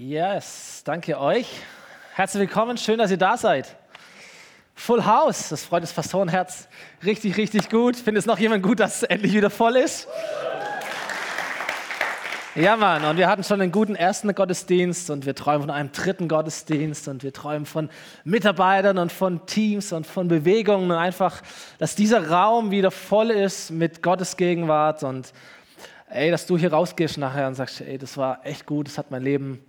Yes, danke euch. Herzlich willkommen, schön, dass ihr da seid. Full House, das freut das Pastorenherz richtig, richtig gut. Findet es noch jemand gut, dass es endlich wieder voll ist? Ja, Mann, und wir hatten schon einen guten ersten Gottesdienst und wir träumen von einem dritten Gottesdienst und wir träumen von Mitarbeitern und von Teams und von Bewegungen und einfach, dass dieser Raum wieder voll ist mit Gottes Gegenwart und ey, dass du hier rausgehst nachher und sagst, ey, das war echt gut, das hat mein Leben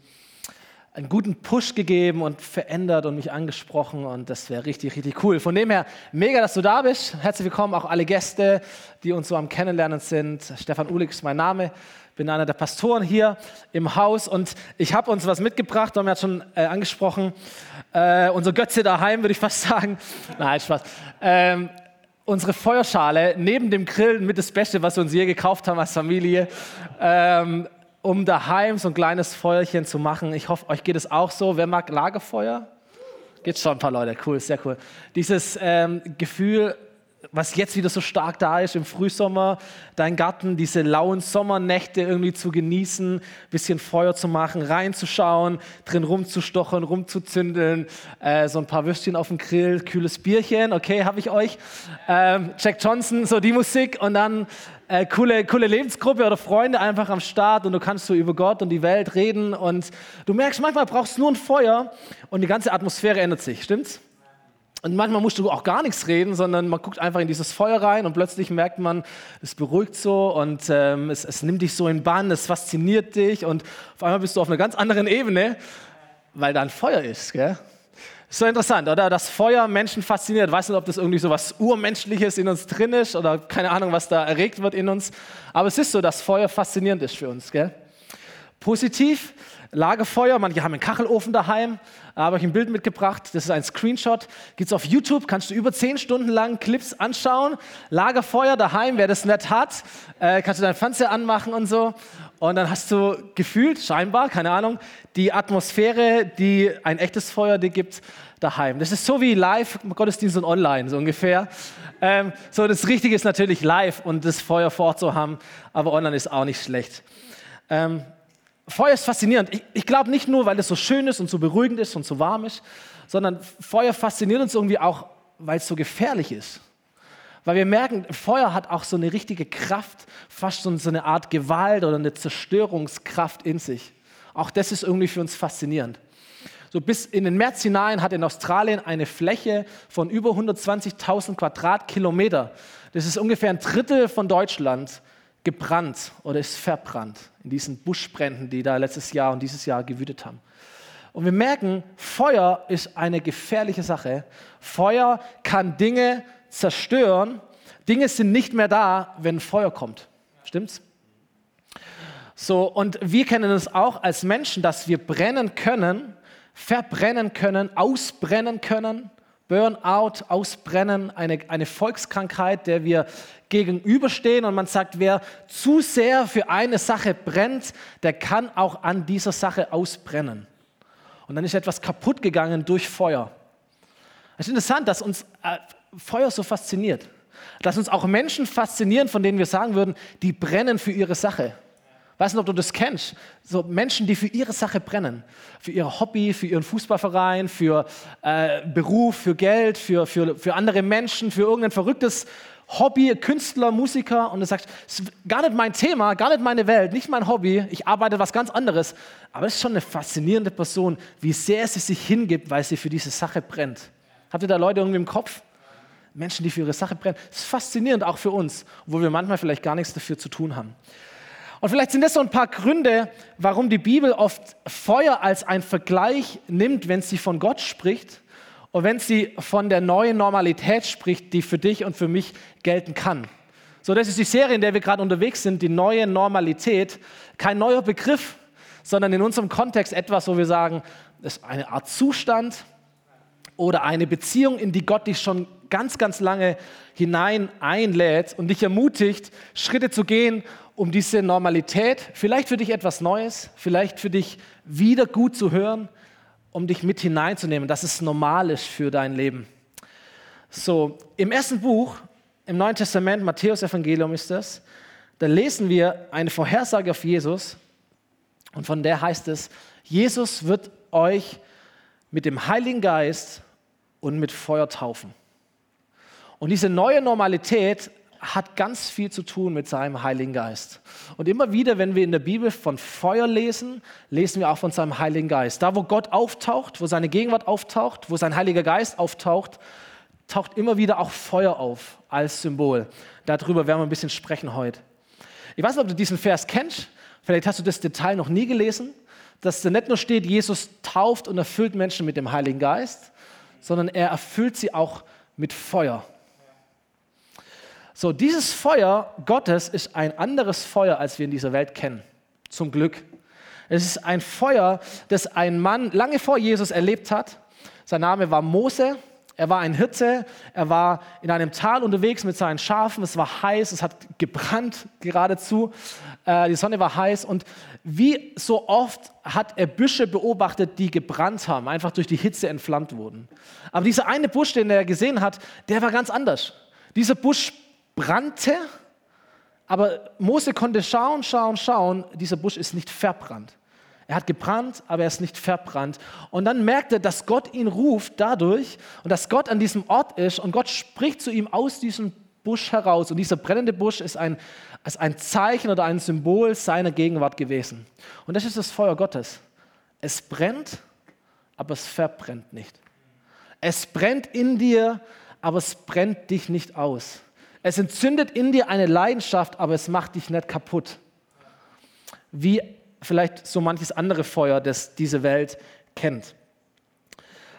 einen guten Push gegeben und verändert und mich angesprochen und das wäre richtig, richtig cool. Von dem her, mega, dass du da bist. Herzlich willkommen auch alle Gäste, die uns so am Kennenlernen sind. Stefan Uhlig ist mein Name, bin einer der Pastoren hier im Haus und ich habe uns was mitgebracht, haben wir ja schon äh, angesprochen. Äh, unser Götze daheim, würde ich fast sagen. Nein, Spaß. Ähm, unsere Feuerschale neben dem Grill mit das Beste, was wir uns je gekauft haben als Familie. Ähm, um daheim so ein kleines Feuerchen zu machen. Ich hoffe, euch geht es auch so. Wer mag Lagerfeuer? Geht schon ein paar Leute, cool, sehr cool. Dieses ähm, Gefühl, was jetzt wieder so stark da ist im Frühsommer, dein Garten, diese lauen Sommernächte irgendwie zu genießen, bisschen Feuer zu machen, reinzuschauen, drin rumzustochern, rumzuzündeln, äh, so ein paar Würstchen auf dem Grill, kühles Bierchen, okay, habe ich euch. Ähm, Jack Johnson, so die Musik und dann äh, coole, coole Lebensgruppe oder Freunde einfach am Start und du kannst so über Gott und die Welt reden und du merkst, manchmal brauchst du nur ein Feuer und die ganze Atmosphäre ändert sich, stimmt's? Und manchmal musst du auch gar nichts reden, sondern man guckt einfach in dieses Feuer rein und plötzlich merkt man, es beruhigt so und ähm, es, es nimmt dich so in Bann, es fasziniert dich und auf einmal bist du auf einer ganz anderen Ebene, weil da ein Feuer ist. Gell? So interessant, oder? Das Feuer Menschen fasziniert. Weiß nicht, ob das irgendwie so was Urmenschliches in uns drin ist oder keine Ahnung, was da erregt wird in uns. Aber es ist so, dass Feuer faszinierend ist für uns. Gell? Positiv, Lagerfeuer, manche haben einen Kachelofen daheim, da habe ich ein Bild mitgebracht, das ist ein Screenshot, gibt es auf YouTube, kannst du über zehn Stunden lang Clips anschauen, Lagerfeuer daheim, wer das nicht hat, äh, kannst du deinen Fernseher anmachen und so und dann hast du gefühlt, scheinbar, keine Ahnung, die Atmosphäre, die ein echtes Feuer dir gibt, daheim. Das ist so wie live, Gottesdienst und online, so ungefähr. Ähm, so, das Richtige ist natürlich live und das Feuer vor Ort zu haben, aber online ist auch nicht schlecht. Ähm, Feuer ist faszinierend. Ich, ich glaube nicht nur, weil es so schön ist und so beruhigend ist und so warm ist, sondern Feuer fasziniert uns irgendwie auch, weil es so gefährlich ist. Weil wir merken, Feuer hat auch so eine richtige Kraft, fast so eine Art Gewalt oder eine Zerstörungskraft in sich. Auch das ist irgendwie für uns faszinierend. So bis in den März hinein hat in Australien eine Fläche von über 120.000 Quadratkilometer. Das ist ungefähr ein Drittel von Deutschland gebrannt oder ist verbrannt in diesen Buschbränden, die da letztes Jahr und dieses Jahr gewütet haben. Und wir merken, Feuer ist eine gefährliche Sache. Feuer kann Dinge zerstören. Dinge sind nicht mehr da, wenn Feuer kommt. Stimmt's? So, und wir kennen es auch als Menschen, dass wir brennen können, verbrennen können, ausbrennen können. Burnout, Ausbrennen, eine, eine Volkskrankheit, der wir gegenüberstehen. Und man sagt, wer zu sehr für eine Sache brennt, der kann auch an dieser Sache ausbrennen. Und dann ist etwas kaputt gegangen durch Feuer. Es ist interessant, dass uns äh, Feuer so fasziniert. Dass uns auch Menschen faszinieren, von denen wir sagen würden, die brennen für ihre Sache. Weiß nicht, ob du das kennst. So Menschen, die für ihre Sache brennen. Für ihr Hobby, für ihren Fußballverein, für äh, Beruf, für Geld, für, für, für andere Menschen, für irgendein verrücktes Hobby, Künstler, Musiker. Und du sagst, es ist gar nicht mein Thema, gar nicht meine Welt, nicht mein Hobby. Ich arbeite was ganz anderes. Aber es ist schon eine faszinierende Person, wie sehr sie sich hingibt, weil sie für diese Sache brennt. Habt ihr da Leute irgendwie im Kopf? Menschen, die für ihre Sache brennen. Das ist faszinierend auch für uns, wo wir manchmal vielleicht gar nichts dafür zu tun haben. Und vielleicht sind das so ein paar Gründe, warum die Bibel oft Feuer als ein Vergleich nimmt, wenn sie von Gott spricht und wenn sie von der neuen Normalität spricht, die für dich und für mich gelten kann. So, das ist die Serie, in der wir gerade unterwegs sind, die neue Normalität. Kein neuer Begriff, sondern in unserem Kontext etwas, wo wir sagen, das ist eine Art Zustand oder eine Beziehung, in die Gott dich schon ganz, ganz lange hinein einlädt und dich ermutigt, Schritte zu gehen um diese Normalität, vielleicht für dich etwas Neues, vielleicht für dich wieder gut zu hören, um dich mit hineinzunehmen, dass es normal ist für dein Leben. So, im ersten Buch, im Neuen Testament, Matthäus Evangelium ist das, da lesen wir eine Vorhersage auf Jesus und von der heißt es, Jesus wird euch mit dem Heiligen Geist und mit Feuer taufen. Und diese neue Normalität hat ganz viel zu tun mit seinem Heiligen Geist. Und immer wieder, wenn wir in der Bibel von Feuer lesen, lesen wir auch von seinem Heiligen Geist. Da, wo Gott auftaucht, wo seine Gegenwart auftaucht, wo sein Heiliger Geist auftaucht, taucht immer wieder auch Feuer auf als Symbol. Darüber werden wir ein bisschen sprechen heute. Ich weiß nicht, ob du diesen Vers kennst. Vielleicht hast du das Detail noch nie gelesen, dass da nicht nur steht, Jesus tauft und erfüllt Menschen mit dem Heiligen Geist, sondern er erfüllt sie auch mit Feuer. So, dieses Feuer Gottes ist ein anderes Feuer, als wir in dieser Welt kennen. Zum Glück. Es ist ein Feuer, das ein Mann lange vor Jesus erlebt hat. Sein Name war Mose. Er war ein Hirte. Er war in einem Tal unterwegs mit seinen Schafen. Es war heiß. Es hat gebrannt geradezu. Äh, die Sonne war heiß. Und wie so oft hat er Büsche beobachtet, die gebrannt haben, einfach durch die Hitze entflammt wurden. Aber dieser eine Busch, den er gesehen hat, der war ganz anders. Dieser Busch brannte, aber Mose konnte schauen, schauen, schauen, dieser Busch ist nicht verbrannt. Er hat gebrannt, aber er ist nicht verbrannt. Und dann merkt er, dass Gott ihn ruft dadurch und dass Gott an diesem Ort ist und Gott spricht zu ihm aus diesem Busch heraus. Und dieser brennende Busch ist ein, ist ein Zeichen oder ein Symbol seiner Gegenwart gewesen. Und das ist das Feuer Gottes. Es brennt, aber es verbrennt nicht. Es brennt in dir, aber es brennt dich nicht aus. Es entzündet in dir eine Leidenschaft, aber es macht dich nicht kaputt. Wie vielleicht so manches andere Feuer, das diese Welt kennt.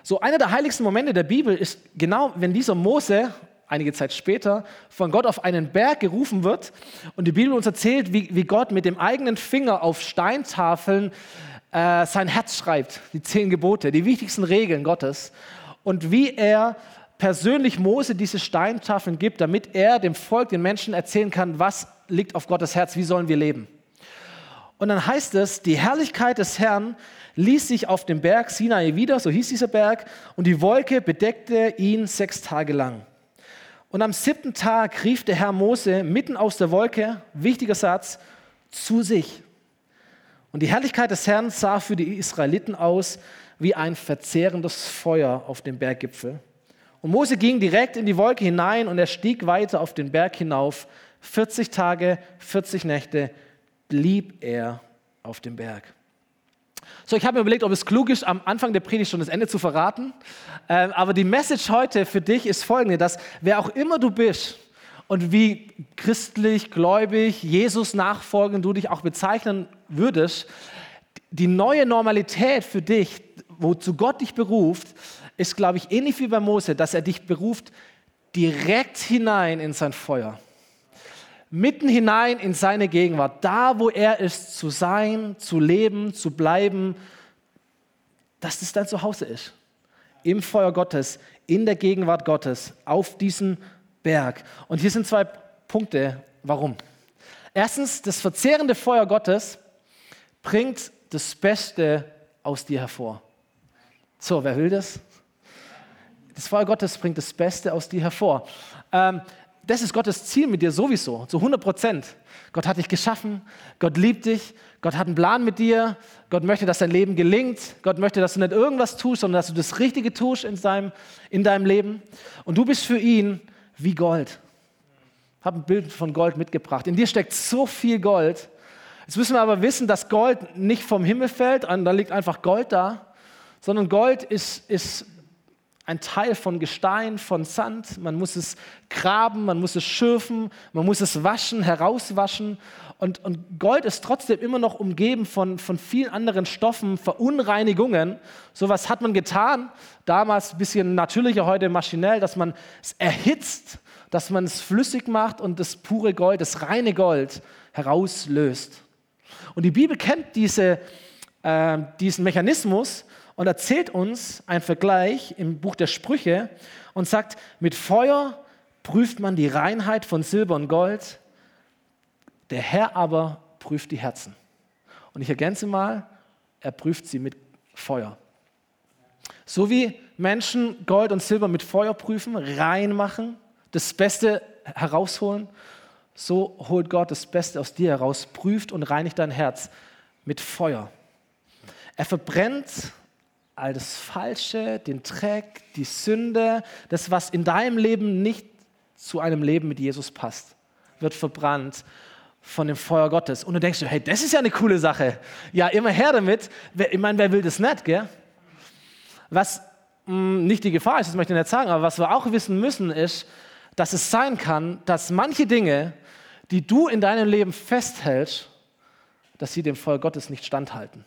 So einer der heiligsten Momente der Bibel ist genau, wenn dieser Mose einige Zeit später von Gott auf einen Berg gerufen wird und die Bibel uns erzählt, wie, wie Gott mit dem eigenen Finger auf Steintafeln äh, sein Herz schreibt, die zehn Gebote, die wichtigsten Regeln Gottes und wie er persönlich Mose diese Steintafeln gibt, damit er dem Volk, den Menschen erzählen kann, was liegt auf Gottes Herz, wie sollen wir leben. Und dann heißt es, die Herrlichkeit des Herrn ließ sich auf dem Berg Sinai wieder, so hieß dieser Berg, und die Wolke bedeckte ihn sechs Tage lang. Und am siebten Tag rief der Herr Mose mitten aus der Wolke, wichtiger Satz, zu sich. Und die Herrlichkeit des Herrn sah für die Israeliten aus wie ein verzehrendes Feuer auf dem Berggipfel. Und Mose ging direkt in die Wolke hinein und er stieg weiter auf den Berg hinauf. 40 Tage, 40 Nächte blieb er auf dem Berg. So, ich habe mir überlegt, ob es klug ist, am Anfang der Predigt schon das Ende zu verraten. Ähm, aber die Message heute für dich ist folgende, dass wer auch immer du bist und wie christlich, gläubig, Jesus nachfolgend du dich auch bezeichnen würdest, die neue Normalität für dich, wozu Gott dich beruft, ist, glaube ich, ähnlich wie bei Mose, dass er dich beruft direkt hinein in sein Feuer. Mitten hinein in seine Gegenwart, da wo er ist, zu sein, zu leben, zu bleiben, dass das dein Zuhause ist. Im Feuer Gottes, in der Gegenwart Gottes, auf diesem Berg. Und hier sind zwei Punkte, warum. Erstens, das verzehrende Feuer Gottes bringt das Beste aus dir hervor. So, wer will das? Das Feuer Gottes bringt das Beste aus dir hervor. Ähm, das ist Gottes Ziel mit dir sowieso, zu 100 Prozent. Gott hat dich geschaffen, Gott liebt dich, Gott hat einen Plan mit dir, Gott möchte, dass dein Leben gelingt, Gott möchte, dass du nicht irgendwas tust, sondern dass du das Richtige tust in deinem, in deinem Leben. Und du bist für ihn wie Gold. Ich habe ein Bild von Gold mitgebracht. In dir steckt so viel Gold. Jetzt müssen wir aber wissen, dass Gold nicht vom Himmel fällt, da liegt einfach Gold da, sondern Gold ist, ist ein Teil von Gestein, von Sand. Man muss es graben, man muss es schürfen, man muss es waschen, herauswaschen. Und, und Gold ist trotzdem immer noch umgeben von, von vielen anderen Stoffen, Verunreinigungen. So was hat man getan, damals ein bisschen natürlicher, heute maschinell, dass man es erhitzt, dass man es flüssig macht und das pure Gold, das reine Gold herauslöst. Und die Bibel kennt diese, äh, diesen Mechanismus, und erzählt uns einen Vergleich im Buch der Sprüche und sagt, mit Feuer prüft man die Reinheit von Silber und Gold, der Herr aber prüft die Herzen. Und ich ergänze mal, er prüft sie mit Feuer. So wie Menschen Gold und Silber mit Feuer prüfen, reinmachen, das Beste herausholen, so holt Gott das Beste aus dir heraus, prüft und reinigt dein Herz mit Feuer. Er verbrennt all das Falsche, den Dreck, die Sünde, das, was in deinem Leben nicht zu einem Leben mit Jesus passt, wird verbrannt von dem Feuer Gottes. Und du denkst, hey, das ist ja eine coole Sache. Ja, immer her damit. Ich meine, wer will das nicht, gell? Was mh, hm, nicht die Gefahr ist, das möchte ich nicht sagen, aber was wir auch wissen müssen, ist, dass es sein kann, dass manche Dinge, die du in deinem Leben festhältst, dass sie dem Feuer Gottes nicht standhalten.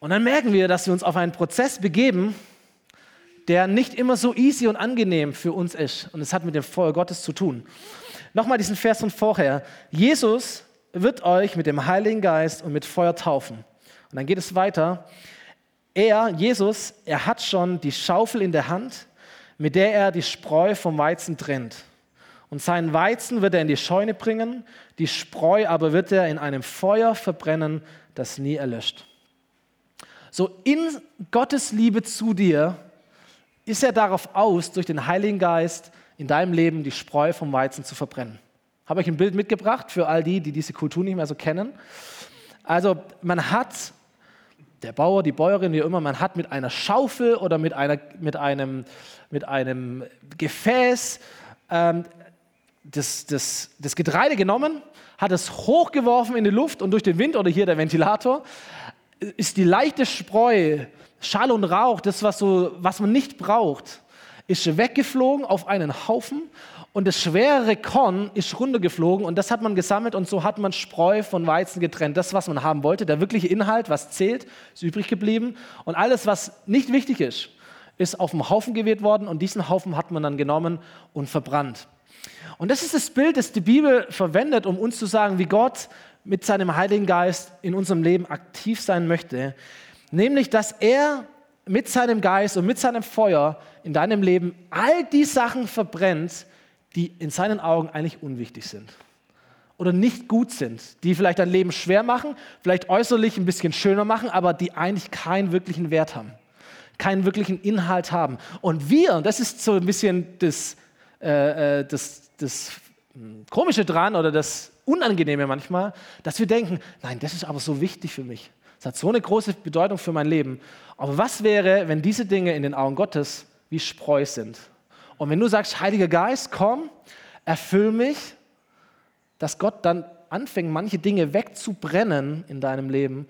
Und dann merken wir, dass wir uns auf einen Prozess begeben, der nicht immer so easy und angenehm für uns ist. Und es hat mit dem Feuer Gottes zu tun. Nochmal diesen Vers von vorher. Jesus wird euch mit dem Heiligen Geist und mit Feuer taufen. Und dann geht es weiter. Er, Jesus, er hat schon die Schaufel in der Hand, mit der er die Spreu vom Weizen trennt. Und seinen Weizen wird er in die Scheune bringen, die Spreu aber wird er in einem Feuer verbrennen, das nie erlöscht. So in Gottes Liebe zu dir ist er darauf aus, durch den Heiligen Geist in deinem Leben die Spreu vom Weizen zu verbrennen. Habe ich ein Bild mitgebracht für all die, die diese Kultur nicht mehr so kennen. Also man hat, der Bauer, die Bäuerin, wie immer, man hat mit einer Schaufel oder mit, einer, mit, einem, mit einem Gefäß ähm, das, das, das Getreide genommen, hat es hochgeworfen in die Luft und durch den Wind oder hier der Ventilator ist die leichte Spreu, Schall und Rauch, das, was, so, was man nicht braucht, ist weggeflogen auf einen Haufen und das schwerere Korn ist runtergeflogen und das hat man gesammelt und so hat man Spreu von Weizen getrennt. Das, was man haben wollte, der wirkliche Inhalt, was zählt, ist übrig geblieben und alles, was nicht wichtig ist, ist auf dem Haufen geweht worden und diesen Haufen hat man dann genommen und verbrannt. Und das ist das Bild, das die Bibel verwendet, um uns zu sagen, wie Gott mit seinem Heiligen Geist in unserem Leben aktiv sein möchte, nämlich dass er mit seinem Geist und mit seinem Feuer in deinem Leben all die Sachen verbrennt, die in seinen Augen eigentlich unwichtig sind oder nicht gut sind, die vielleicht dein Leben schwer machen, vielleicht äußerlich ein bisschen schöner machen, aber die eigentlich keinen wirklichen Wert haben, keinen wirklichen Inhalt haben. Und wir, das ist so ein bisschen das, äh, äh das, das hm, Komische dran oder das Unangenehme manchmal, dass wir denken, nein, das ist aber so wichtig für mich. Das hat so eine große Bedeutung für mein Leben. Aber was wäre, wenn diese Dinge in den Augen Gottes wie Spreu sind? Und wenn du sagst, Heiliger Geist, komm, erfüll mich, dass Gott dann anfängt, manche Dinge wegzubrennen in deinem Leben,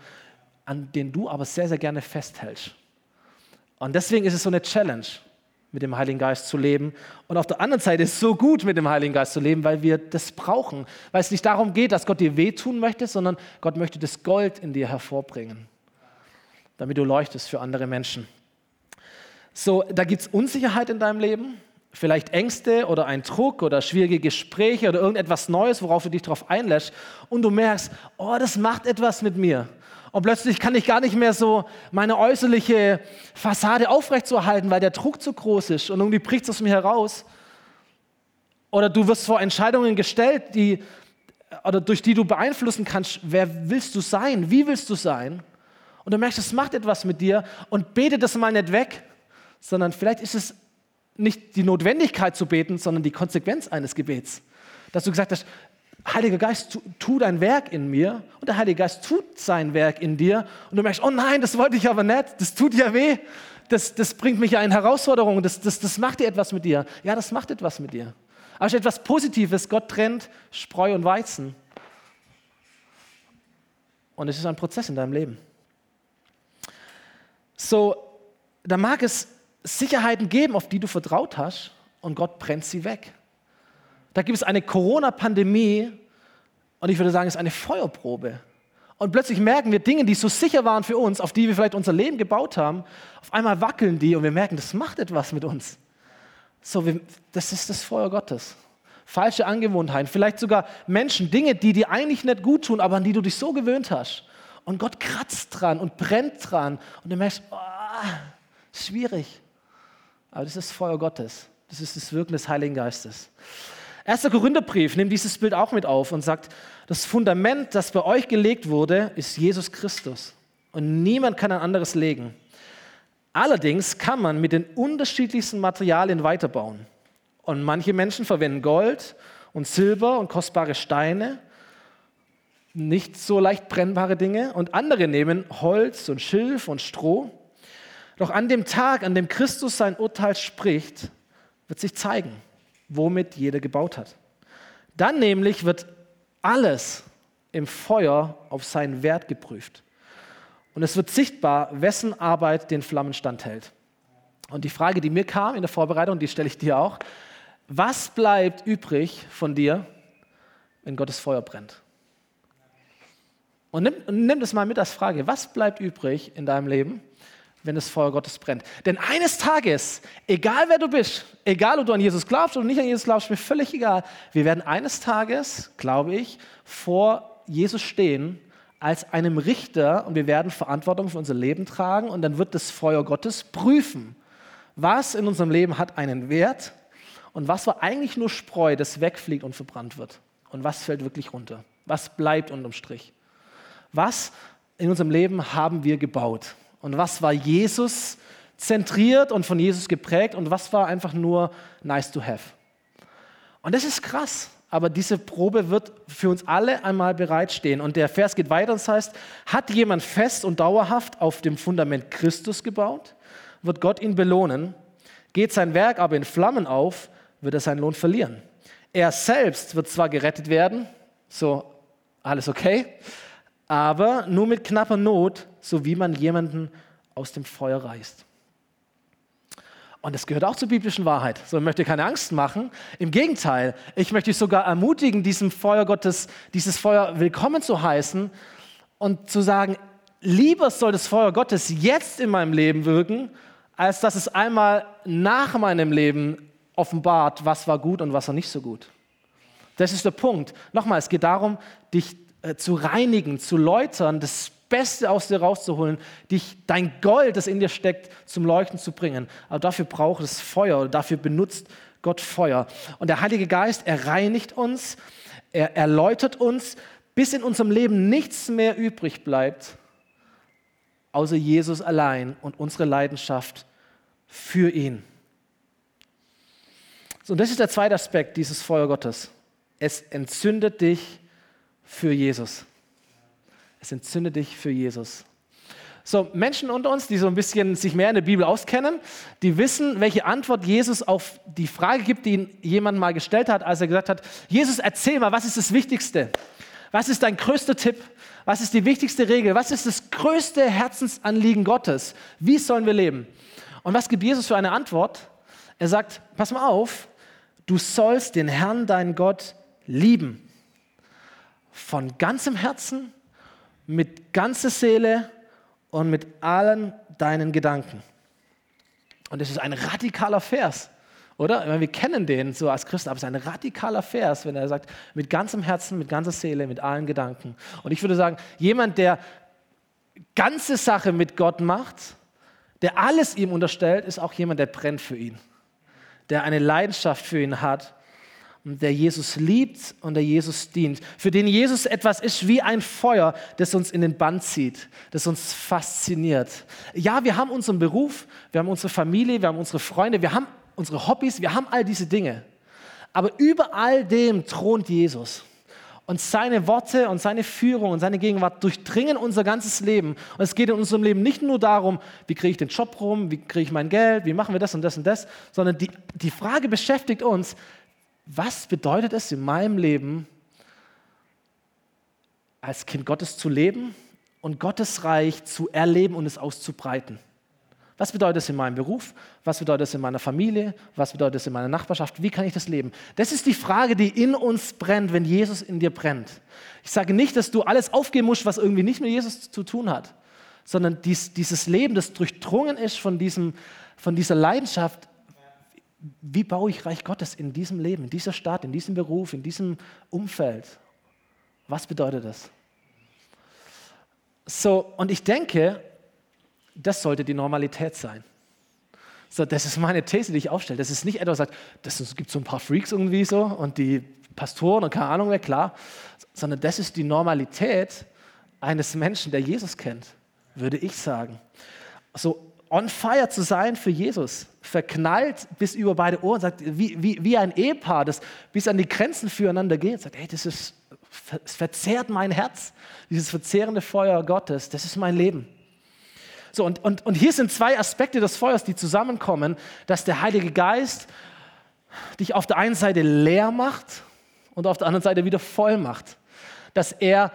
an denen du aber sehr, sehr gerne festhältst. Und deswegen ist es so eine Challenge mit dem Heiligen Geist zu leben. Und auf der anderen Seite ist es so gut, mit dem Heiligen Geist zu leben, weil wir das brauchen. Weil es nicht darum geht, dass Gott dir wehtun möchte, sondern Gott möchte das Gold in dir hervorbringen, damit du leuchtest für andere Menschen. So, da gibt es Unsicherheit in deinem Leben, vielleicht Ängste oder ein Druck oder schwierige Gespräche oder irgendetwas Neues, worauf du dich darauf einlässt. Und du merkst, oh, das macht etwas mit mir. Und plötzlich kann ich gar nicht mehr so meine äußerliche Fassade aufrechtzuerhalten, weil der Druck zu groß ist und irgendwie bricht es aus mir heraus. Oder du wirst vor Entscheidungen gestellt, die, oder durch die du beeinflussen kannst, wer willst du sein, wie willst du sein. Und du merkst, es macht etwas mit dir und bete das mal nicht weg, sondern vielleicht ist es nicht die Notwendigkeit zu beten, sondern die Konsequenz eines Gebets. Dass du gesagt hast, Heiliger Geist, tu, tu, dein Werk in mir und der Heilige Geist tut sein Werk in dir und du merkst, oh nein, das wollte ich aber nicht, das tut ja weh, das, das bringt mich ja in Herausforderungen, das, das, das macht dir etwas mit dir. Ja, das macht etwas mit dir. Ist etwas Positives, Gott trennt Spreu und Weizen. Und es ist ein Prozess in deinem Leben. So, da mag es Sicherheiten geben, auf die du vertraut hast und Gott brennt sie weg. Da gibt es eine Corona-Pandemie und ich würde sagen, es ist eine Feuerprobe. Und plötzlich merken wir Dinge, die so sicher waren für uns, auf die wir vielleicht unser Leben gebaut haben, auf einmal wackeln die und wir merken, das macht etwas mit uns. So, das ist das Feuer Gottes. Falsche Angewohnheiten, vielleicht sogar Menschen, Dinge, die dir eigentlich nicht gut tun, aber an die du dich so gewöhnt hast. Und Gott kratzt dran und brennt dran und du merkst, oh, schwierig. Aber das ist das Feuer Gottes. Das ist das Wirken des Heiligen Geistes. Erster Korintherbrief nimmt dieses Bild auch mit auf und sagt, das Fundament, das bei euch gelegt wurde, ist Jesus Christus. Und niemand kann ein anderes legen. Allerdings kann man mit den unterschiedlichsten Materialien weiterbauen. Und manche Menschen verwenden Gold und Silber und kostbare Steine. nicht so leicht brennbare Dinge und andere nehmen Holz und Schilf und Stroh. Doch an dem Tag, an dem Christus sein Urteil spricht, wird sich zeigen, womit jeder gebaut hat. Dann nämlich wird alles im Feuer auf seinen Wert geprüft. Und es wird sichtbar, wessen Arbeit den Flammen standhält. Und die Frage, die mir kam in der Vorbereitung, die stelle ich dir auch. Was bleibt übrig von dir, wenn Gottes Feuer brennt? Und nimm, nimm das mal mit als Frage. Was bleibt übrig in deinem Leben, wenn das Feuer Gottes brennt? Denn eines Tages, egal wer du bist, egal ob du an Jesus glaubst oder nicht an Jesus glaubst, mir völlig egal, wir werden eines Tages, glaube ich, vor Jesus stehen als einem Richter und wir werden Verantwortung für unser Leben tragen und dann wird das Feuer Gottes prüfen, was in unserem Leben hat einen Wert und was war eigentlich nur Spreu, das wegfliegt und verbrannt wird und was fällt wirklich runter, was bleibt unterm Strich. Was in unserem Leben haben wir gebaut? Und was war Jesus zentriert und von Jesus geprägt und was war einfach nur nice to have? Und das ist krass, aber diese Probe wird für uns alle einmal bereitstehen. Und der Vers geht weiter und das heißt, hat jemand fest und dauerhaft auf dem Fundament Christus gebaut, wird Gott ihn belohnen. Geht sein Werk aber in Flammen auf, wird er seinen Lohn verlieren. Er selbst wird zwar gerettet werden, so alles okay, aber nur mit knapper Not, so wie man jemanden aus dem Feuer reißt. Und das gehört auch zur biblischen Wahrheit. So ich möchte keine Angst machen. Im Gegenteil, ich möchte dich sogar ermutigen, diesem Feuer Gottes, dieses Feuer willkommen zu heißen und zu sagen, lieber soll das Feuer Gottes jetzt in meinem Leben wirken, als dass es einmal nach meinem Leben offenbart, was war gut und was war nicht so gut. Das ist der Punkt. Nochmal, es geht darum, dich äh, zu reinigen, zu läutern, das Beste aus dir rauszuholen, dich, dein Gold, das in dir steckt, zum Leuchten zu bringen. Aber dafür braucht es Feuer, dafür benutzt Gott Feuer. Und der Heilige Geist, er reinigt uns, er erläutert uns, bis in unserem Leben nichts mehr übrig bleibt, außer Jesus allein und unsere Leidenschaft für ihn. So, und das ist der zweite Aspekt dieses Feuer Gottes. Es entzündet dich für Jesus. Es entzündet dich für Jesus. So, Menschen unter uns, die so ein bisschen sich mehr in der Bibel auskennen, die wissen, welche Antwort Jesus auf die Frage gibt, die ihn jemand mal gestellt hat, als er gesagt hat, Jesus, erzähl mal, was ist das Wichtigste? Was ist dein größter Tipp? Was ist die wichtigste Regel? Was ist das größte Herzensanliegen Gottes? Wie sollen wir leben? Und was gibt Jesus für eine Antwort? Er sagt, pass mal auf, du sollst den Herrn, deinen Gott, lieben von ganzem Herzen, mit ganzer Seele und mit allen deinen Gedanken. Und das ist ein radikaler Vers, oder? Meine, wir kennen den so als Christen, aber es ist ein radikaler Vers, wenn er sagt, mit ganzem Herzen, mit ganzer Seele, mit allen Gedanken. Und ich würde sagen, jemand, der ganze Sache mit Gott macht, der alles ihm unterstellt, ist auch jemand, der brennt für ihn, der eine Leidenschaft für ihn hat der Jesus liebt und der Jesus dient, für den Jesus etwas ist wie ein Feuer, das uns in den Bann zieht, das uns fasziniert. Ja, wir haben unseren Beruf, wir haben unsere Familie, wir haben unsere Freunde, wir haben unsere Hobbys, wir haben all diese Dinge. Aber über all dem thront Jesus. Und seine Worte und seine Führung und seine Gegenwart durchdringen unser ganzes Leben. Und es geht in unserem Leben nicht nur darum, wie kriege ich den Job rum, wie kriege ich mein Geld, wie machen wir das und das und das, sondern die, die Frage beschäftigt uns, was bedeutet es in meinem Leben, als Kind Gottes zu leben und Gottes Reich zu erleben und es auszubreiten? Was bedeutet es in meinem Beruf? Was bedeutet es in meiner Familie? Was bedeutet es in meiner Nachbarschaft? Wie kann ich das leben? Das ist die Frage, die in uns brennt, wenn Jesus in dir brennt. Ich sage nicht, dass du alles aufgeben musst, was irgendwie nicht mit Jesus zu tun hat, sondern dies, dieses Leben, das durchdrungen ist von, diesem, von dieser Leidenschaft, wie baue ich Reich Gottes in diesem Leben, in dieser Stadt, in diesem Beruf, in diesem Umfeld? Was bedeutet das? So, und ich denke, das sollte die Normalität sein. So, das ist meine These, die ich aufstelle. Das ist nicht etwas, es gibt so ein paar Freaks irgendwie so und die Pastoren und keine Ahnung wer, klar, sondern das ist die Normalität eines Menschen, der Jesus kennt, würde ich sagen. So, on fire zu sein für Jesus, verknallt bis über beide Ohren, sagt, wie, wie, wie ein Ehepaar, das bis an die Grenzen füreinander geht, sagt, hey, das ist es verzehrt mein Herz, dieses verzehrende Feuer Gottes, das ist mein Leben. So, und, und, und hier sind zwei Aspekte des Feuers, die zusammenkommen, dass der Heilige Geist dich auf der einen Seite leer macht und auf der anderen Seite wieder voll macht. Dass er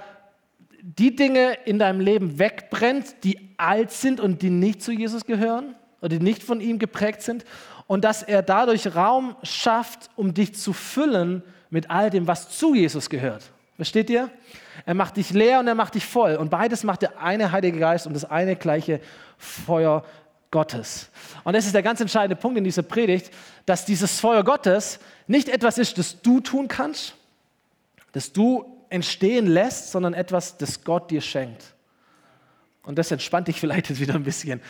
die Dinge in deinem Leben wegbrennt, die alt sind und die nicht zu Jesus gehören oder die nicht von ihm geprägt sind. Und dass er dadurch Raum schafft, um dich zu füllen mit all dem, was zu Jesus gehört. Versteht ihr? Er macht dich leer und er macht dich voll. Und beides macht der eine Heilige Geist und das eine gleiche Feuer Gottes. Und das ist der ganz entscheidende Punkt in dieser Predigt, dass dieses Feuer Gottes nicht etwas ist, das du tun kannst, das du entstehen lässt, sondern etwas, das Gott dir schenkt. Und das entspannt dich vielleicht jetzt wieder ein bisschen,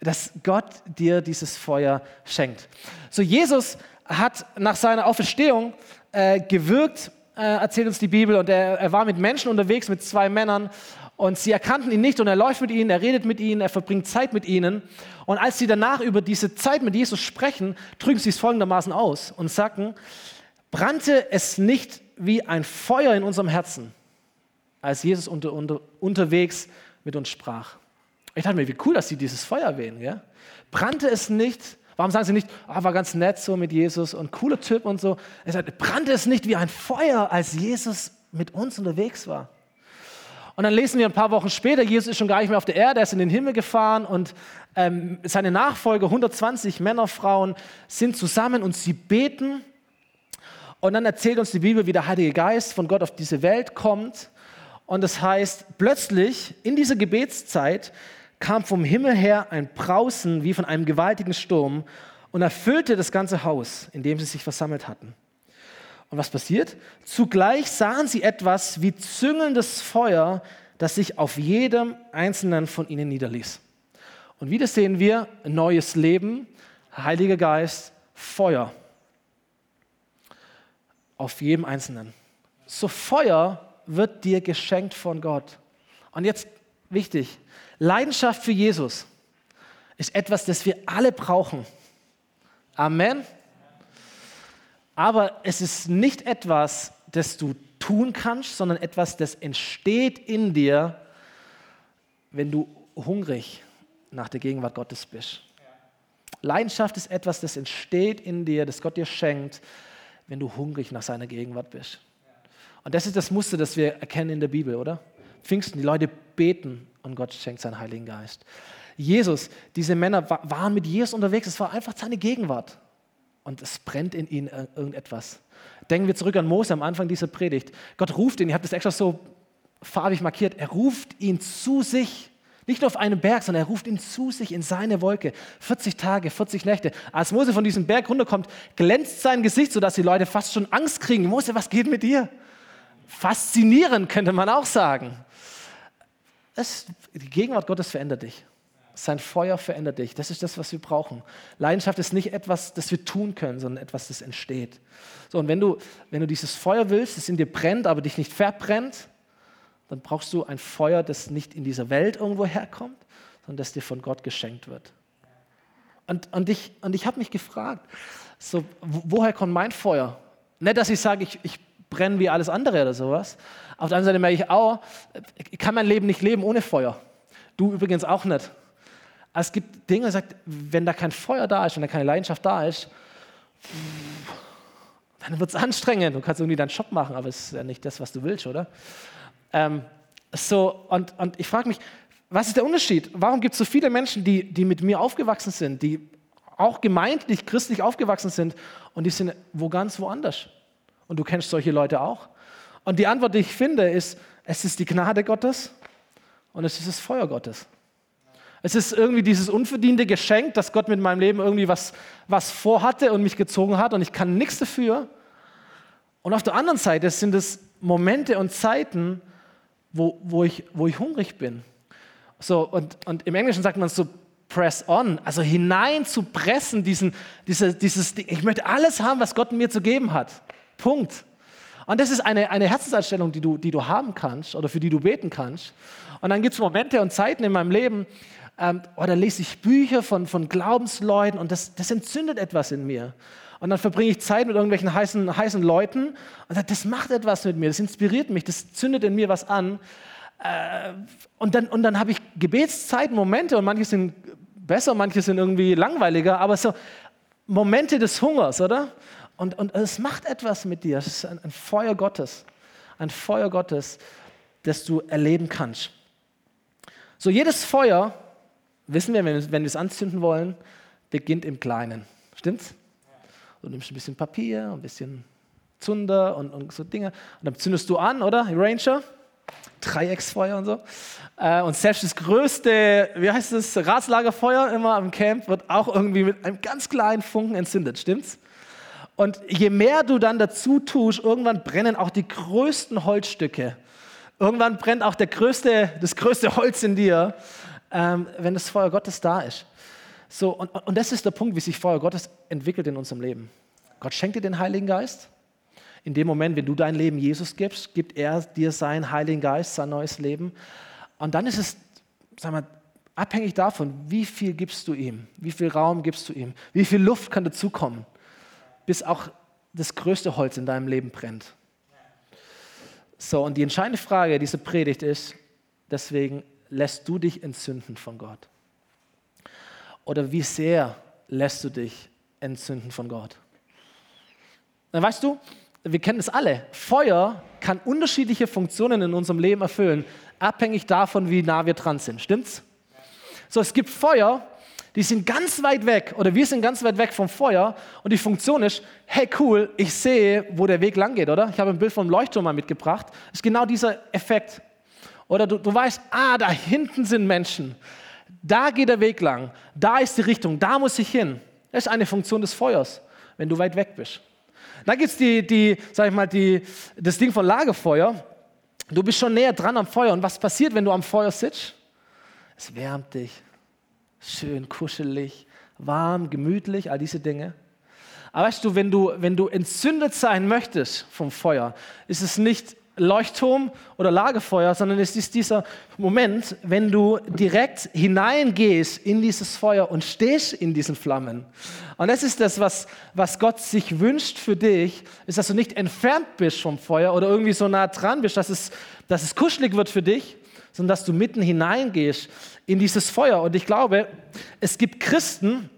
dass Gott dir dieses Feuer schenkt. So, Jesus hat nach seiner Auferstehung äh, gewirkt, äh, erzählt uns die Bibel, und er, er war mit Menschen unterwegs, mit zwei Männern, und sie erkannten ihn nicht und er läuft mit ihnen, er redet mit ihnen, er verbringt Zeit mit ihnen. Und als sie danach über diese Zeit mit Jesus sprechen, drücken sie es folgendermaßen aus und sagen, brannte es nicht wie ein Feuer in unserem Herzen, als Jesus unter, unter, unterwegs mit uns sprach. Ich dachte mir, wie cool, dass sie dieses Feuer erwähnen. Ja? Brannte es nicht, warum sagen sie nicht, oh, war ganz nett so mit Jesus und cooler Typ und so. Er sagt, brannte es nicht wie ein Feuer, als Jesus mit uns unterwegs war. Und dann lesen wir ein paar Wochen später, Jesus ist schon gar nicht mehr auf der Erde, er ist in den Himmel gefahren und ähm, seine Nachfolger, 120 Männer, Frauen, sind zusammen und sie beten. Und dann erzählt uns die Bibel, wie der Heilige Geist von Gott auf diese Welt kommt. Und das heißt, plötzlich in dieser Gebetszeit kam vom Himmel her ein Brausen wie von einem gewaltigen Sturm und erfüllte das ganze Haus, in dem sie sich versammelt hatten. Und was passiert? Zugleich sahen sie etwas wie züngelndes Feuer, das sich auf jedem einzelnen von ihnen niederließ. Und wieder sehen wir neues Leben, Heiliger Geist, Feuer. Auf jedem Einzelnen. So Feuer wird dir geschenkt von Gott. Und jetzt wichtig, Leidenschaft für Jesus ist etwas, das wir alle brauchen. Amen. Aber es ist nicht etwas, das du tun kannst, sondern etwas, das entsteht in dir, wenn du hungrig nach der Gegenwart Gottes bist. Leidenschaft ist etwas, das entsteht in dir, das Gott dir schenkt, wenn du hungrig nach seiner Gegenwart bist. Und das ist das Muster, das wir erkennen in der Bibel, oder? Pfingsten, die Leute beten und Gott schenkt seinen Heiligen Geist. Jesus, diese Männer waren mit Jesus unterwegs, es war einfach seine Gegenwart und es brennt in ihnen irgendetwas. Denken wir zurück an Mose am Anfang dieser Predigt. Gott ruft ihn, ihr habt das extra so farbig markiert, er ruft ihn zu sich. Nicht nur auf einem Berg, sondern er ruft ihn zu sich in seine Wolke. 40 Tage, 40 Nächte. Als Mose von diesem Berg runterkommt, glänzt sein Gesicht, sodass die Leute fast schon Angst kriegen. Mose, was geht mit dir? Faszinierend könnte man auch sagen. Es, die Gegenwart Gottes verändert dich. Sein Feuer verändert dich. Das ist das, was wir brauchen. Leidenschaft ist nicht etwas, das wir tun können, sondern etwas, das entsteht. So, und wenn du, wenn du dieses Feuer willst, das in dir brennt, aber dich nicht verbrennt, dann brauchst du ein Feuer, das nicht in dieser Welt irgendwo herkommt, sondern das dir von Gott geschenkt wird. Und, und ich, und ich habe mich gefragt, so, woher kommt mein Feuer? Nicht, dass ich sage, ich, ich brenne wie alles andere oder sowas. Auf der anderen Seite merke ich auch, ich kann mein Leben nicht leben ohne Feuer. Du übrigens auch nicht. Es gibt Dinge, sagt, wenn da kein Feuer da ist, wenn da keine Leidenschaft da ist, dann wird es anstrengend. Du kannst irgendwie deinen Job machen, aber es ist ja nicht das, was du willst, oder? Ähm, so, und, und ich frage mich, was ist der Unterschied? Warum gibt es so viele Menschen, die, die mit mir aufgewachsen sind, die auch gemeindlich, christlich aufgewachsen sind und die sind wo ganz woanders? Und du kennst solche Leute auch. Und die Antwort, die ich finde, ist, es ist die Gnade Gottes und es ist das Feuer Gottes. Es ist irgendwie dieses unverdiente Geschenk, dass Gott mit meinem Leben irgendwie was, was vorhatte und mich gezogen hat und ich kann nichts dafür. Und auf der anderen Seite sind es Momente und Zeiten, wo, wo, ich, wo ich hungrig bin. So, und, und im Englischen sagt man so, press on, also hinein zu pressen, diesen, diese, dieses, ich möchte alles haben, was Gott mir zu geben hat. Punkt. Und das ist eine, eine Herzenseinstellung, die du, die du haben kannst oder für die du beten kannst. Und dann gibt es Momente und Zeiten in meinem Leben, ähm, oder lese ich Bücher von, von Glaubensleuten und das, das entzündet etwas in mir. Und dann verbringe ich Zeit mit irgendwelchen heißen, heißen Leuten und das macht etwas mit mir, das inspiriert mich, das zündet in mir was an. Äh, und dann, und dann habe ich Gebetszeiten, Momente und manche sind besser, manche sind irgendwie langweiliger, aber so Momente des Hungers, oder? Und, und es macht etwas mit dir. Es ist ein, ein Feuer Gottes. Ein Feuer Gottes, das du erleben kannst. So, jedes Feuer, wissen wir, wenn wir es anzünden wollen, beginnt im Kleinen. Stimmt's? Du nimmst ein bisschen Papier, ein bisschen Zunder und, und so Dinge. Und dann zündest du an, oder? Ranger? Dreiecksfeuer und so. Äh, und selbst das größte, wie heißt das, Ratslagerfeuer immer am Camp wird auch irgendwie mit einem ganz kleinen Funken entzündet, stimmt's? Und je mehr du dann dazu tust, irgendwann brennen auch die größten Holzstücke. Irgendwann brennt auch der größte, das größte Holz in dir, ähm, wenn das Feuer Gottes da ist. So, und, und das ist der Punkt, wie sich Feuer Gottes entwickelt in unserem Leben. Gott schenkt dir den Heiligen Geist. In dem Moment, wenn du dein Leben Jesus gibst, gibt er dir seinen Heiligen Geist, sein neues Leben. Und dann ist es, sag mal, abhängig davon, wie viel gibst du ihm, wie viel Raum gibst du ihm, wie viel Luft kann dazukommen bis auch das größte Holz in deinem Leben brennt. So, und die entscheidende Frage dieser Predigt ist, deswegen lässt du dich entzünden von Gott? Oder wie sehr lässt du dich entzünden von Gott? Weißt du, wir kennen es alle. Feuer kann unterschiedliche Funktionen in unserem Leben erfüllen, abhängig davon, wie nah wir dran sind. Stimmt's? So, es gibt Feuer, die sind ganz weit weg oder wir sind ganz weit weg vom Feuer und die Funktion ist, hey cool, ich sehe, wo der Weg lang geht, oder? Ich habe ein Bild vom Leuchtturm mal mitgebracht. Das ist genau dieser Effekt. Oder du, du weißt, ah, da hinten sind Menschen. Da geht der Weg lang. Da ist die Richtung. Da muss ich hin. Das ist eine Funktion des Feuers, wenn du weit weg bist. Dann gibt es die, die, sag ich mal, die, das Ding von Lagerfeuer. Du bist schon näher dran am Feuer. Und was passiert, wenn du am Feuer sitzt? Es wärmt dich. Schön kuschelig, warm, gemütlich, all diese Dinge. Aber weißt du, wenn du, wenn du entzündet sein möchtest vom Feuer, ist es nicht Leuchtturm oder Lagerfeuer, sondern es ist dieser Moment, wenn du direkt hineingehst in dieses Feuer und stehst in diesen Flammen. Und das ist das, was, was Gott sich wünscht für dich, ist, dass du nicht entfernt bist vom Feuer oder irgendwie so nah dran bist, dass es, dass es kuschelig wird für dich, sondern dass du mitten hineingehst in dieses Feuer. Und ich glaube, es gibt Christen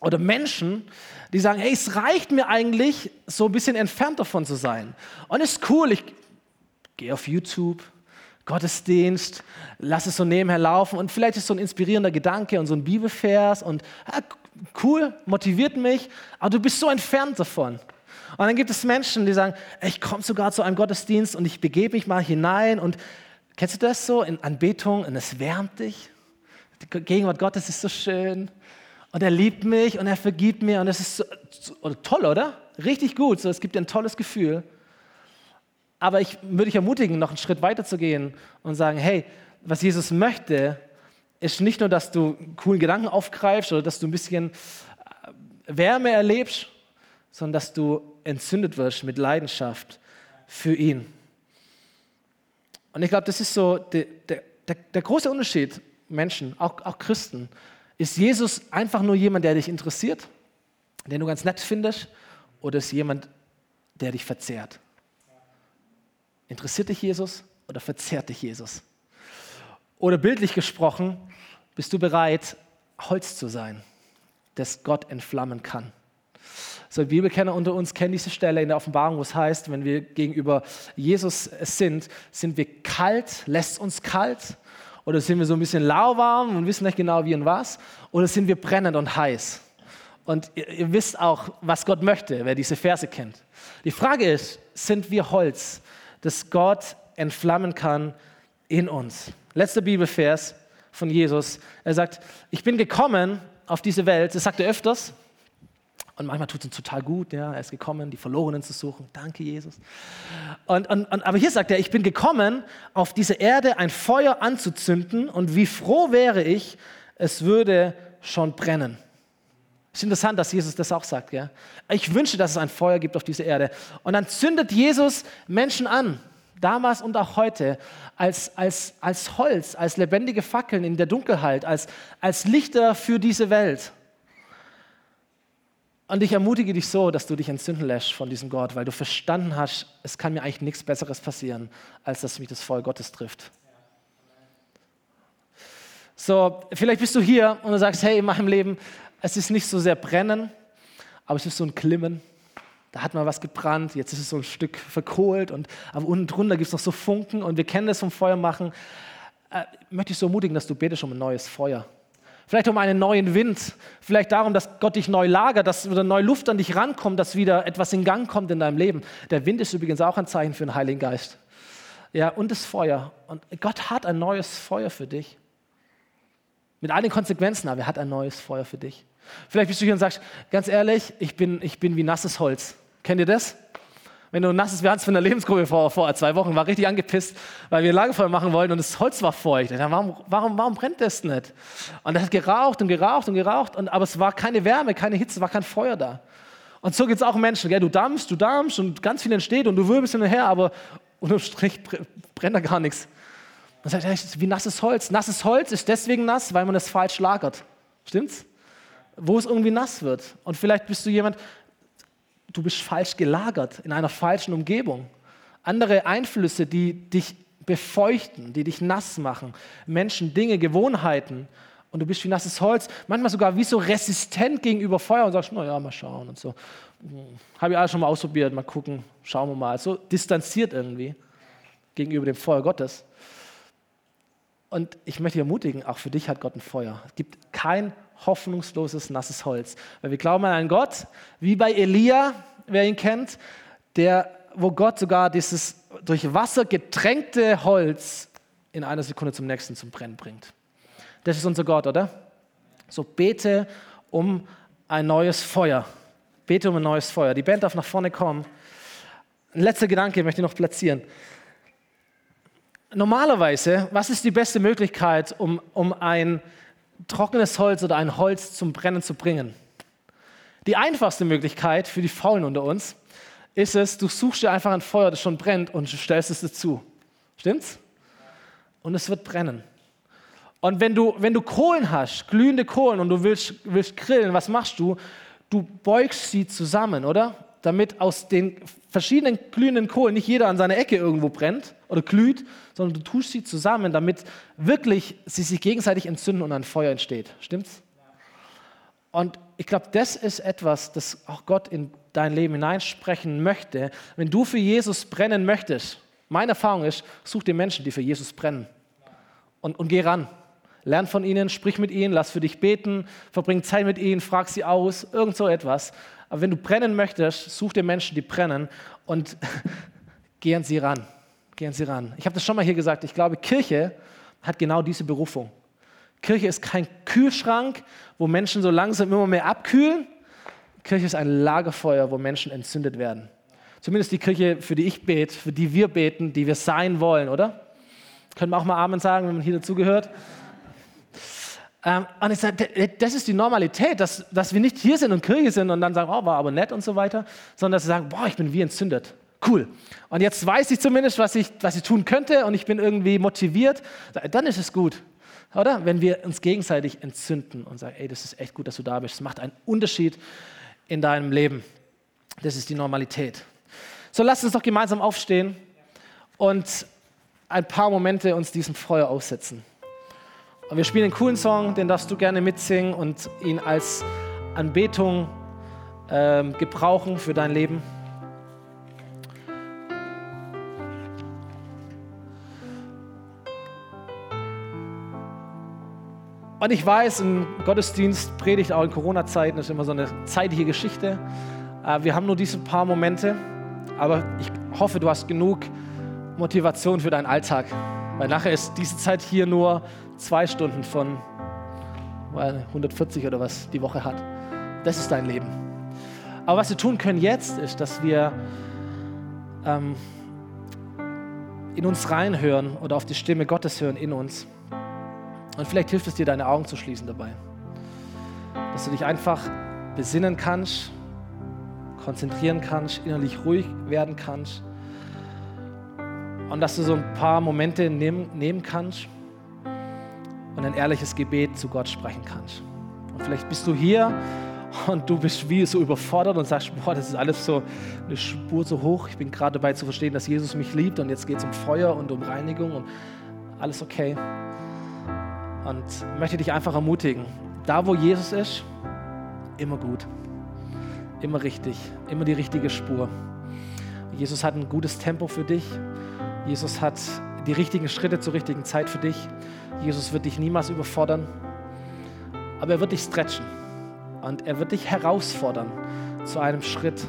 oder Menschen, die sagen, hey, es reicht mir eigentlich, so ein bisschen entfernt davon zu sein. Und es ist cool, ich gehe auf YouTube, Gottesdienst, lass es so nebenher laufen und vielleicht ist so ein inspirierender Gedanke und so ein Bibelvers und ja, cool, motiviert mich, aber du bist so entfernt davon. Und dann gibt es Menschen, die sagen, ich komme sogar zu einem Gottesdienst und ich begebe mich mal hinein und Kennst du das so in Anbetung und es wärmt dich? Die Gegenwart Gottes ist so schön und er liebt mich und er vergibt mir und es ist so, so, toll, oder? Richtig gut, so, es gibt dir ein tolles Gefühl. Aber ich würde dich ermutigen, noch einen Schritt weiter zu gehen und sagen, hey, was Jesus möchte, ist nicht nur, dass du coolen Gedanken aufgreifst oder dass du ein bisschen äh, Wärme erlebst, sondern dass du entzündet wirst mit Leidenschaft für ihn. Und ich glaube, das ist so der, der, der, große Unterschied, Menschen, auch, auch Christen. Ist Jesus einfach nur jemand, der dich interessiert, den du ganz nett findest, oder ist jemand, der dich verzehrt? Interessiert dich Jesus oder verzehrt dich Jesus? Oder bildlich gesprochen, bist du bereit, Holz zu sein, das Gott entflammen kann? So, Bibelkenner unter uns kennen diese Stelle in der Offenbarung, wo es heißt, wenn wir gegenüber Jesus sind, sind wir kalt, lässt uns kalt? Oder sind wir so ein bisschen lauwarm und wissen nicht genau wie und was? Oder sind wir brennend und heiß? Und ihr, ihr wisst auch, was Gott möchte, wer diese Verse kennt. Die Frage ist, sind wir Holz, das Gott entflammen kann in uns? Letzter Bibelvers von Jesus. Er sagt, ich bin gekommen auf diese Welt, das sagt er öfters, und manchmal tut es uns total gut, ja, er ist gekommen, die Verlorenen zu suchen. Danke, Jesus. Und, und, und, aber hier sagt er, ich bin gekommen, auf diese Erde ein Feuer anzuzünden und wie froh wäre ich, es würde schon brennen. Es ist interessant, dass Jesus das auch sagt. Ja? Ich wünsche, dass es ein Feuer gibt auf dieser Erde. Und dann zündet Jesus Menschen an, damals und auch heute, als, als, als Holz, als lebendige Fackeln in der Dunkelheit, als, als Lichter für diese Welt. Und ich ermutige dich so, dass du dich entzünden lässt von diesem Gott, weil du verstanden hast, es kann mir eigentlich nichts Besseres passieren, als dass mich das Feuer Gottes trifft. So, vielleicht bist du hier und du sagst, hey, in meinem Leben, es ist nicht so sehr brennen, aber es ist so ein Klimmen. Da hat mal was gebrannt, jetzt ist es so ein Stück verkohlt und aber unten drunter gibt es noch so Funken und wir kennen das vom Feuer machen. Äh, möchte ich so ermutigen, dass du betest um ein neues Feuer. Vielleicht um einen neuen Wind, vielleicht darum, dass Gott dich neu lagert, dass wieder neue Luft an dich rankommt, dass wieder etwas in Gang kommt in deinem Leben. Der Wind ist übrigens auch ein Zeichen für den Heiligen Geist. Ja, und das Feuer. Und Gott hat ein neues Feuer für dich. Mit all den Konsequenzen, aber er hat ein neues Feuer für dich. Vielleicht bist du hier und sagst, ganz ehrlich, ich bin, ich bin wie nasses Holz. Kennt ihr das? Wenn du nasses, wir hatten es von der Lebensgruppe vor, vor zwei Wochen, war richtig angepisst, weil wir Lagerfeuer machen wollten und das Holz war feucht. Dachte, warum, warum, warum brennt das nicht? Und es hat geraucht und geraucht und geraucht, und, aber es war keine Wärme, keine Hitze, war kein Feuer da. Und so geht es auch Menschen. Gell? Du dampfst, du dampfst und ganz viel entsteht und du wirbelst hin und her, aber unterm Strich brennt da gar nichts. Man sagt, das ist wie nasses Holz. Nasses Holz ist deswegen nass, weil man es falsch lagert. Stimmt's? Wo es irgendwie nass wird. Und vielleicht bist du jemand, du bist falsch gelagert, in einer falschen Umgebung. Andere Einflüsse, die dich befeuchten, die dich nass machen. Menschen, Dinge, Gewohnheiten. Und du bist wie nasses Holz, manchmal sogar wie so resistent gegenüber Feuer und sagst, naja, mal schauen und so. Habe ich alles schon mal ausprobiert, mal gucken, schauen wir mal. So distanziert irgendwie gegenüber dem Feuer Gottes. Und ich möchte dich ermutigen, auch für dich hat Gott ein Feuer. Es gibt kein hoffnungsloses, nasses Holz. Weil wir glauben an einen Gott, wie bei Elia, wer ihn kennt, der, wo Gott sogar dieses durch Wasser getränkte Holz in einer Sekunde zum nächsten zum Brennen bringt. Das ist unser Gott, oder? So bete um ein neues Feuer. Bete um ein neues Feuer. Die Band darf nach vorne kommen. Ein letzter Gedanke möchte ich noch platzieren. Normalerweise, was ist die beste Möglichkeit, um, um ein trockenes Holz oder ein Holz zum Brennen zu bringen. Die einfachste Möglichkeit für die Faulen unter uns ist es, du suchst dir einfach ein Feuer, das schon brennt und stellst es dazu. Stimmt's? Und es wird brennen. Und wenn du, wenn du Kohlen hast, glühende Kohlen und du willst, willst grillen, was machst du? Du beugst sie zusammen, oder? Damit aus den verschiedenen glühenden Kohlen nicht jeder an seiner Ecke irgendwo brennt oder glüht, sondern du tust sie zusammen, damit wirklich sie sich gegenseitig entzünden und ein Feuer entsteht. Stimmt's? Und ich glaube, das ist etwas, das auch Gott in dein Leben hineinsprechen möchte. Wenn du für Jesus brennen möchtest, meine Erfahrung ist, such dir Menschen, die für Jesus brennen. Und, und geh ran. Lern von ihnen, sprich mit ihnen, lass für dich beten, verbring Zeit mit ihnen, frag sie aus, irgend so etwas. Aber wenn du brennen möchtest, such dir Menschen, die brennen und geh an sie ran. Geh an sie ran. Ich habe das schon mal hier gesagt. Ich glaube, Kirche hat genau diese Berufung. Kirche ist kein Kühlschrank, wo Menschen so langsam immer mehr abkühlen. Kirche ist ein Lagerfeuer, wo Menschen entzündet werden. Zumindest die Kirche, für die ich bete, für die wir beten, die wir sein wollen, oder? Können wir auch mal Amen sagen, wenn man hier dazugehört? Ähm, und ich sage, das ist die Normalität, dass, dass wir nicht hier sind und Kirche sind und dann sagen, oh, war aber nett und so weiter, sondern dass sie sagen, boah, ich bin wie entzündet. Cool. Und jetzt weiß ich zumindest, was ich, was ich tun könnte und ich bin irgendwie motiviert. Dann ist es gut. Oder? Wenn wir uns gegenseitig entzünden und sagen, ey, das ist echt gut, dass du da bist. Das macht einen Unterschied in deinem Leben. Das ist die Normalität. So, lasst uns doch gemeinsam aufstehen und ein paar Momente uns diesem Feuer aussetzen. Und wir spielen einen coolen Song, den darfst du gerne mitsingen und ihn als Anbetung ähm, gebrauchen für dein Leben. Und ich weiß, ein Gottesdienst predigt auch in Corona-Zeiten, ist immer so eine zeitliche Geschichte. Äh, wir haben nur diese paar Momente, aber ich hoffe, du hast genug Motivation für deinen Alltag. Weil nachher ist diese Zeit hier nur zwei Stunden von 140 oder was die Woche hat. Das ist dein Leben. Aber was wir tun können jetzt, ist, dass wir ähm, in uns reinhören oder auf die Stimme Gottes hören in uns. Und vielleicht hilft es dir, deine Augen zu schließen dabei. Dass du dich einfach besinnen kannst, konzentrieren kannst, innerlich ruhig werden kannst. Und dass du so ein paar Momente nehmen, nehmen kannst und ein ehrliches Gebet zu Gott sprechen kannst. Und vielleicht bist du hier und du bist wie so überfordert und sagst, boah, das ist alles so eine Spur so hoch. Ich bin gerade dabei zu verstehen, dass Jesus mich liebt und jetzt geht es um Feuer und um Reinigung und alles okay. Und möchte dich einfach ermutigen, da wo Jesus ist, immer gut, immer richtig, immer die richtige Spur. Jesus hat ein gutes Tempo für dich. Jesus hat die richtigen Schritte zur richtigen Zeit für dich. Jesus wird dich niemals überfordern, aber er wird dich stretchen und er wird dich herausfordern zu einem Schritt.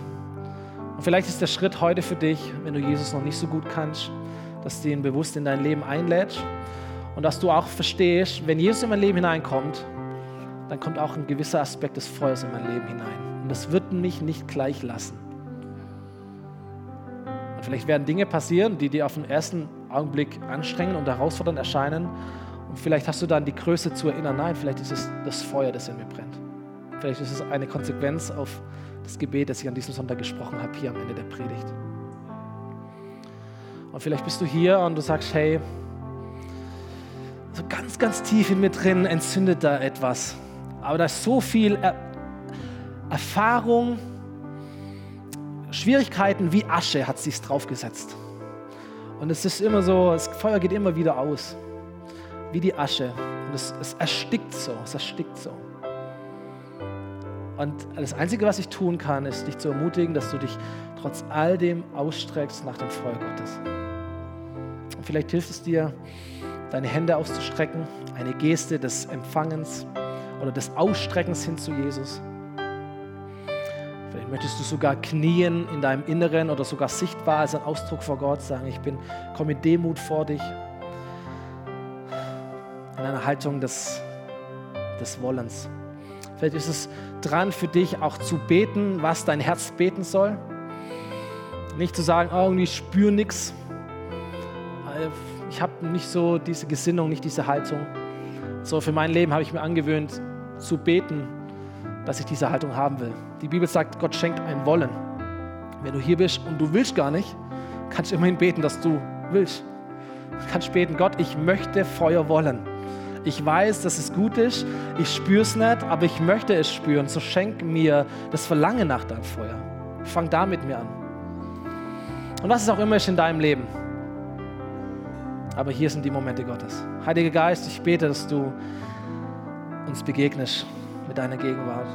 Und vielleicht ist der Schritt heute für dich, wenn du Jesus noch nicht so gut kannst, dass du ihn bewusst in dein Leben einlädst und dass du auch verstehst, wenn Jesus in mein Leben hineinkommt, dann kommt auch ein gewisser Aspekt des Feuers in mein Leben hinein. Und das wird mich nicht gleich lassen. Und vielleicht werden Dinge passieren, die dir auf den ersten Augenblick anstrengend und herausfordernd erscheinen. Und vielleicht hast du dann die Größe zu erinnern, nein, vielleicht ist es das Feuer, das in mir brennt. Vielleicht ist es eine Konsequenz auf das Gebet, das ich an diesem Sonntag gesprochen habe, hier am Ende der Predigt. Und vielleicht bist du hier und du sagst, hey, so ganz, ganz tief in mir drin entzündet da etwas. Aber da ist so viel er Erfahrung, Schwierigkeiten wie Asche hat sich draufgesetzt. Und es ist immer so, das Feuer geht immer wieder aus, wie die Asche. Und es, es erstickt so, es erstickt so. Und das Einzige, was ich tun kann, ist dich zu ermutigen, dass du dich trotz all dem ausstreckst nach dem Feuer Gottes. Und vielleicht hilft es dir, deine Hände auszustrecken, eine Geste des Empfangens oder des Ausstreckens hin zu Jesus. Vielleicht möchtest du sogar knien in deinem Inneren oder sogar sichtbar als ein Ausdruck vor Gott sagen, ich bin, komme mit Demut vor dich. In einer Haltung des, des Wollens. Vielleicht ist es dran für dich auch zu beten, was dein Herz beten soll. Nicht zu sagen, oh, irgendwie spür nichts ich habe nicht so diese Gesinnung, nicht diese Haltung. So für mein Leben habe ich mir angewöhnt zu beten, dass ich diese Haltung haben will. Die Bibel sagt, Gott schenkt ein Wollen. Wenn du hier bist und du willst gar nicht, kannst du immerhin beten, dass du willst. Du kannst beten, Gott, ich möchte Feuer wollen. Ich weiß, dass es gut ist, ich spüre es nicht, aber ich möchte es spüren. So schenk mir das Verlangen nach deinem Feuer. Fang da mit mir an. Und was es auch immer ist in deinem Leben. Aber hier sind die Momente Gottes. Heiliger Geist, ich bete, dass du uns begegnest mit deiner Gegenwart.